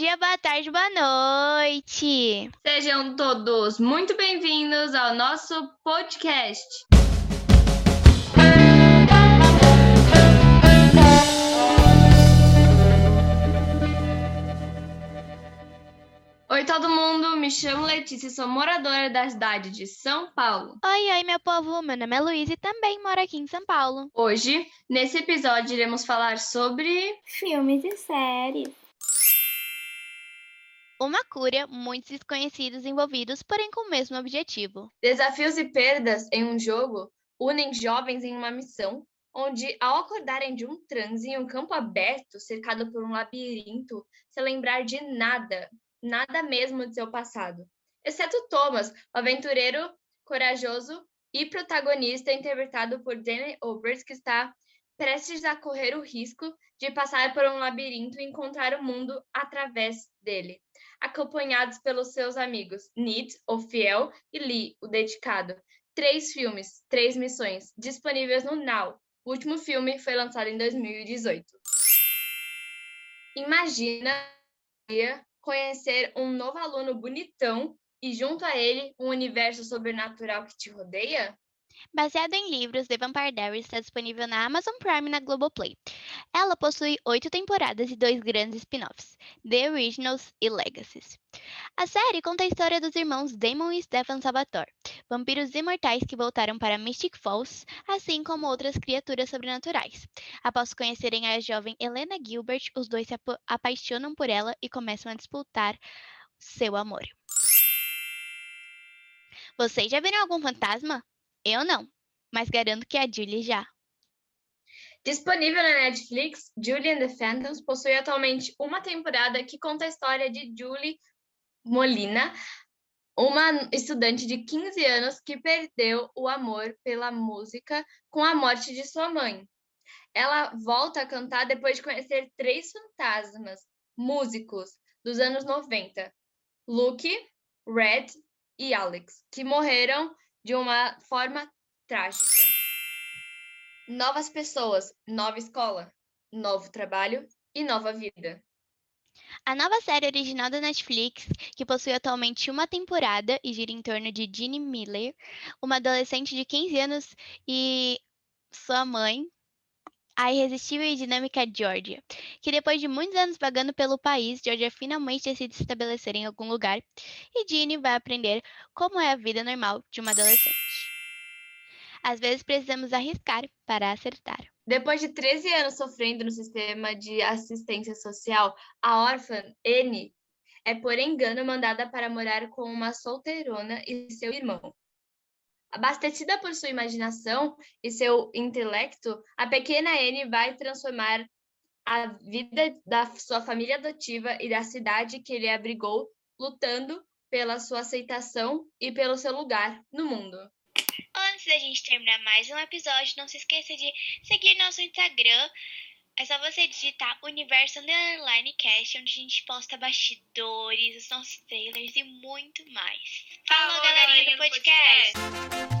dia, boa tarde, boa noite. Sejam todos muito bem-vindos ao nosso podcast. Oi, todo mundo. Me chamo Letícia e sou moradora da cidade de São Paulo. Oi, oi, meu povo. Meu nome é Luísa e também moro aqui em São Paulo. Hoje, nesse episódio, iremos falar sobre filmes e séries. Uma cura, muitos desconhecidos envolvidos, porém com o mesmo objetivo. Desafios e perdas em um jogo unem jovens em uma missão onde, ao acordarem de um transe em um campo aberto, cercado por um labirinto, se lembrar de nada, nada mesmo de seu passado. Exceto Thomas, o aventureiro corajoso e protagonista interpretado por Danny Obers, que está prestes a correr o risco de passar por um labirinto e encontrar o mundo através dele, acompanhados pelos seus amigos Nid, o fiel, e Lee, o dedicado. Três filmes, três missões, disponíveis no Now. O último filme foi lançado em 2018. Imagina conhecer um novo aluno bonitão e, junto a ele, um universo sobrenatural que te rodeia? Baseado em livros, The Vampire Diaries está disponível na Amazon Prime e na Globoplay. Ela possui oito temporadas e dois grandes spin-offs, The Originals e Legacies. A série conta a história dos irmãos Damon e Stefan Salvatore, vampiros imortais que voltaram para Mystic Falls, assim como outras criaturas sobrenaturais. Após conhecerem a jovem Helena Gilbert, os dois se ap apaixonam por ela e começam a disputar seu amor. Vocês já viram algum fantasma? Eu não, mas garanto que a Julie já. Disponível na Netflix, Julie and the Phantoms possui atualmente uma temporada que conta a história de Julie Molina, uma estudante de 15 anos que perdeu o amor pela música com a morte de sua mãe. Ela volta a cantar depois de conhecer três fantasmas músicos dos anos 90, Luke, Red e Alex, que morreram de uma forma trágica. Novas pessoas, nova escola, novo trabalho e nova vida. A nova série original da Netflix, que possui atualmente uma temporada e gira em torno de Ginny Miller, uma adolescente de 15 anos e sua mãe, a irresistível e dinâmica Georgia, que depois de muitos anos vagando pelo país, Georgia finalmente decide se estabelecer em algum lugar e Ginny vai aprender como é a vida normal de uma adolescente. Às vezes precisamos arriscar para acertar. Depois de 13 anos sofrendo no sistema de assistência social, a órfã N é por engano mandada para morar com uma solteirona e seu irmão. Abastecida por sua imaginação e seu intelecto, a pequena Anne vai transformar a vida da sua família adotiva e da cidade que ele abrigou, lutando pela sua aceitação e pelo seu lugar no mundo. Antes da gente terminar mais um episódio, não se esqueça de seguir nosso Instagram. É só você digitar Universo Underline Cast, onde a gente posta bastidores, os nossos trailers e muito mais. Falou, galerinha do podcast!